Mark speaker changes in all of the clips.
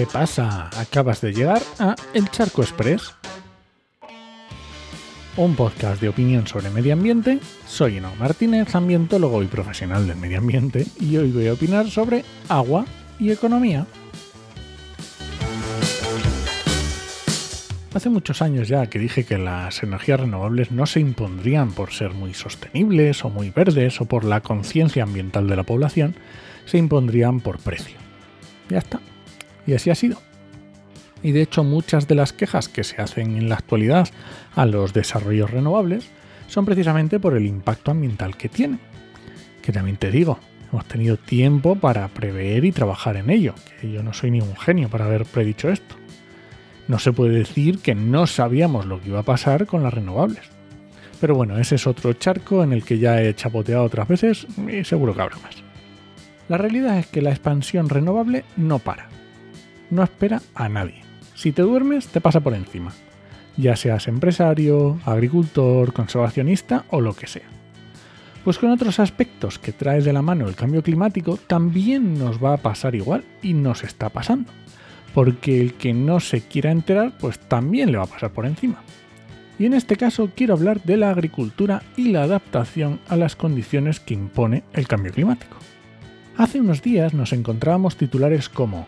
Speaker 1: ¿Qué pasa? Acabas de llegar a El Charco Express, un podcast de opinión sobre medio ambiente. Soy Eno Martínez, ambientólogo y profesional del medio ambiente, y hoy voy a opinar sobre agua y economía. Hace muchos años ya que dije que las energías renovables no se impondrían por ser muy sostenibles o muy verdes o por la conciencia ambiental de la población, se impondrían por precio. Ya está. Y así ha sido. Y de hecho muchas de las quejas que se hacen en la actualidad a los desarrollos renovables son precisamente por el impacto ambiental que tienen. Que también te digo, hemos tenido tiempo para prever y trabajar en ello, que yo no soy ni un genio para haber predicho esto no se puede decir que no sabíamos lo que iba a pasar con las renovables. Pero bueno, ese es otro charco en el que ya he chapoteado otras veces y seguro que habrá más. La realidad es que la expansión renovable no para. No espera a nadie. Si te duermes, te pasa por encima. Ya seas empresario, agricultor, conservacionista o lo que sea. Pues con otros aspectos que trae de la mano el cambio climático también nos va a pasar igual y nos está pasando porque el que no se quiera enterar, pues también le va a pasar por encima. Y en este caso quiero hablar de la agricultura y la adaptación a las condiciones que impone el cambio climático. Hace unos días nos encontrábamos titulares como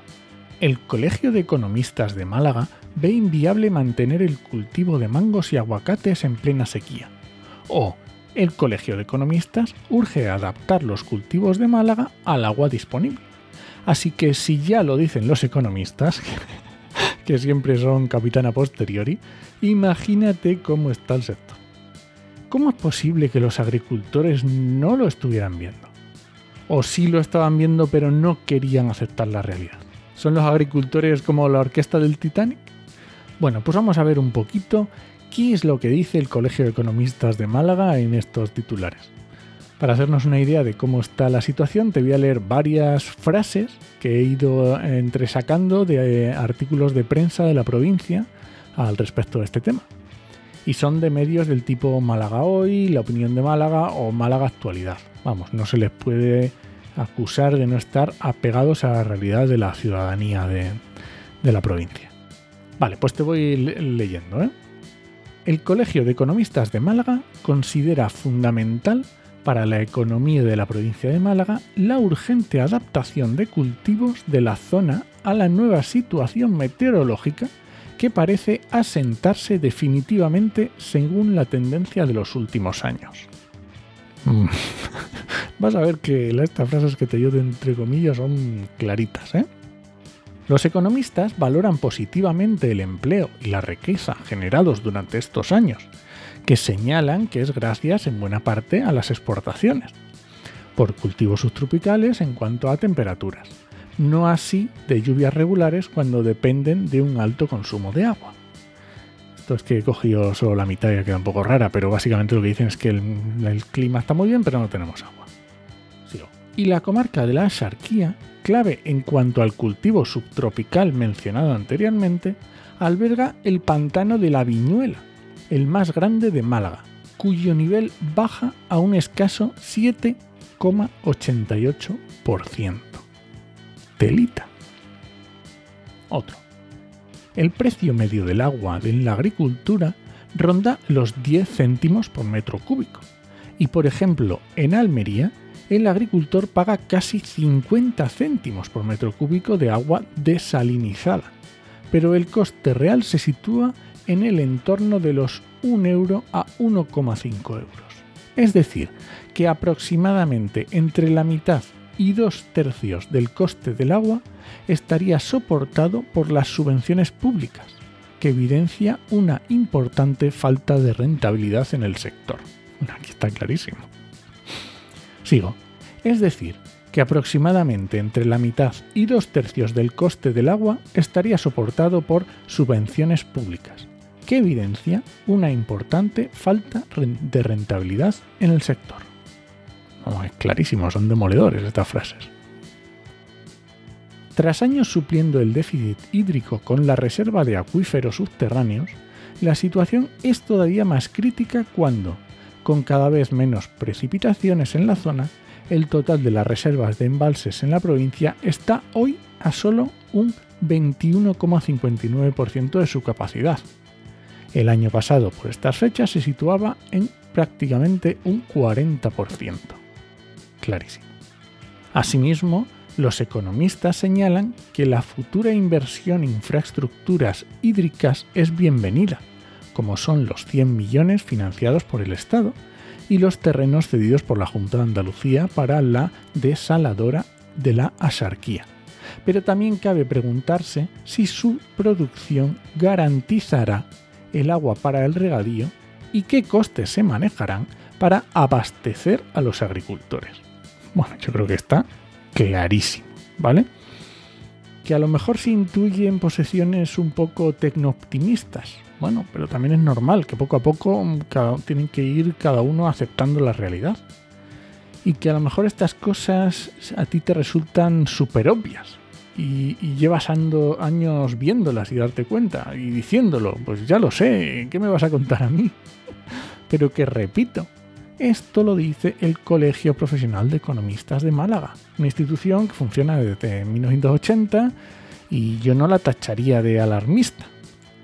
Speaker 1: El Colegio de Economistas de Málaga ve inviable mantener el cultivo de mangos y aguacates en plena sequía. O el Colegio de Economistas urge adaptar los cultivos de Málaga al agua disponible. Así que si ya lo dicen los economistas, que siempre son capitana posteriori, imagínate cómo está el sector. ¿Cómo es posible que los agricultores no lo estuvieran viendo? O sí lo estaban viendo pero no querían aceptar la realidad. ¿Son los agricultores como la orquesta del Titanic? Bueno, pues vamos a ver un poquito qué es lo que dice el Colegio de Economistas de Málaga en estos titulares. Para hacernos una idea de cómo está la situación, te voy a leer varias frases que he ido entresacando de eh, artículos de prensa de la provincia al respecto de este tema. Y son de medios del tipo Málaga Hoy, La Opinión de Málaga o Málaga Actualidad. Vamos, no se les puede acusar de no estar apegados a la realidad de la ciudadanía de, la provincia. Vale, pues te voy leyendo. ¿eh? El Colegio de Economistas de Málaga considera fundamental para la economía de la provincia de Málaga la urgente adaptación de cultivos de la zona a la nueva situación meteorológica que parece asentarse definitivamente según la tendencia de los últimos años. Vas a ver que estas frases que te de entre comillas son claritas, ¿eh? Los economistas valoran positivamente el empleo y la riqueza generados durante estos años, que señalan que es gracias en buena parte a las exportaciones, por cultivos subtropicales en cuanto a temperaturas, no así de lluvias regulares cuando dependen de un alto consumo de agua. Esto es que he cogido solo la mitad y queda un poco rara, pero básicamente lo que dicen es que el, clima está muy bien, pero no tenemos agua. Y la comarca de la Axarquía, clave en cuanto al cultivo subtropical mencionado anteriormente, alberga el pantano de la Viñuela, el más grande de Málaga, cuyo nivel baja a un escaso 7,88%. Telita. Otro. El precio medio del agua en la agricultura ronda los 10 céntimos por metro cúbico. Y por ejemplo, en Almería, el agricultor paga casi 50 céntimos por metro cúbico de agua desalinizada, pero el coste real se sitúa en el entorno de los 1 euro a 1,5 euros. Es decir, que aproximadamente entre la mitad y dos tercios del coste del agua estaría soportado por las subvenciones públicas, que evidencia una importante falta de rentabilidad en el sector. Aquí está clarísimo. Sigo. Es decir, que aproximadamente entre la mitad y dos tercios del coste del agua estaría soportado por subvenciones públicas, que evidencia una importante falta de rentabilidad en el sector. es clarísimo, son demoledores estas frases. Tras años supliendo el déficit hídrico con la reserva de acuíferos subterráneos, la situación es todavía más crítica cuando, con cada vez menos precipitaciones en la zona, el total de las reservas de embalses en la provincia está hoy a solo un 21,59% de su capacidad. El año pasado, por estas fechas, se situaba en prácticamente un 40%. Clarísimo. Asimismo, los economistas señalan que la futura inversión en infraestructuras hídricas es bienvenida, como son los 100 millones financiados por el Estado y los terrenos cedidos por la Junta de Andalucía para la desaladora de la Asarquía. Pero también cabe preguntarse si su producción garantizará el agua para el regadío y qué costes se manejarán para abastecer a los agricultores. Bueno, yo creo que está clarísimo, ¿vale? Que a lo mejor se intuyen posiciones un poco tecno-optimistas. Bueno, pero también es normal que poco a poco tienen que ir cada uno aceptando la realidad. Y que a lo mejor estas cosas a ti te resultan súper obvias. Y, llevas años viéndolas y darte cuenta y diciéndolo, pues ya lo sé, ¿qué me vas a contar a mí? Pero que repito, esto lo dice el Colegio Profesional de Economistas de Málaga, una institución que funciona desde 1980 y yo no la tacharía de alarmista.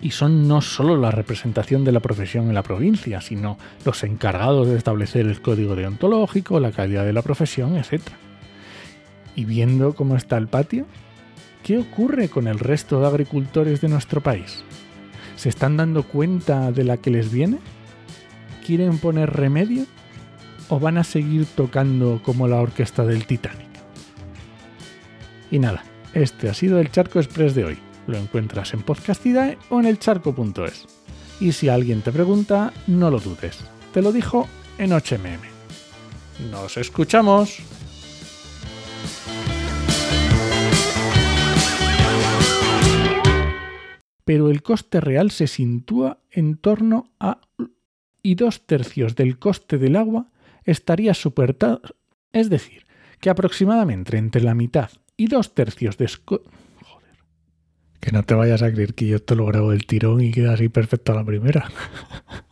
Speaker 1: Y son no solo la representación de la profesión en la provincia, sino los encargados de establecer el código deontológico, la calidad de la profesión, etc. Y viendo cómo está el patio, ¿qué ocurre con el resto de agricultores de nuestro país? ¿Se están dando cuenta de la que les viene? ¿Quieren poner remedio? O van a seguir tocando como la orquesta del Titanic. Y nada, este ha sido el Charco Express de hoy. Lo encuentras en Podcastidae o en elcharco.es. Y si alguien te pregunta, no lo dudes. Te lo dijo en HMM. ¡Nos escuchamos! Pero el coste real se sitúa en torno a y dos tercios del coste del agua estaría superado, es decir, que aproximadamente entre la mitad y dos tercios de... Joder. Que no te vayas a creer que yo te lo grabo del tirón y queda así perfecto a la primera.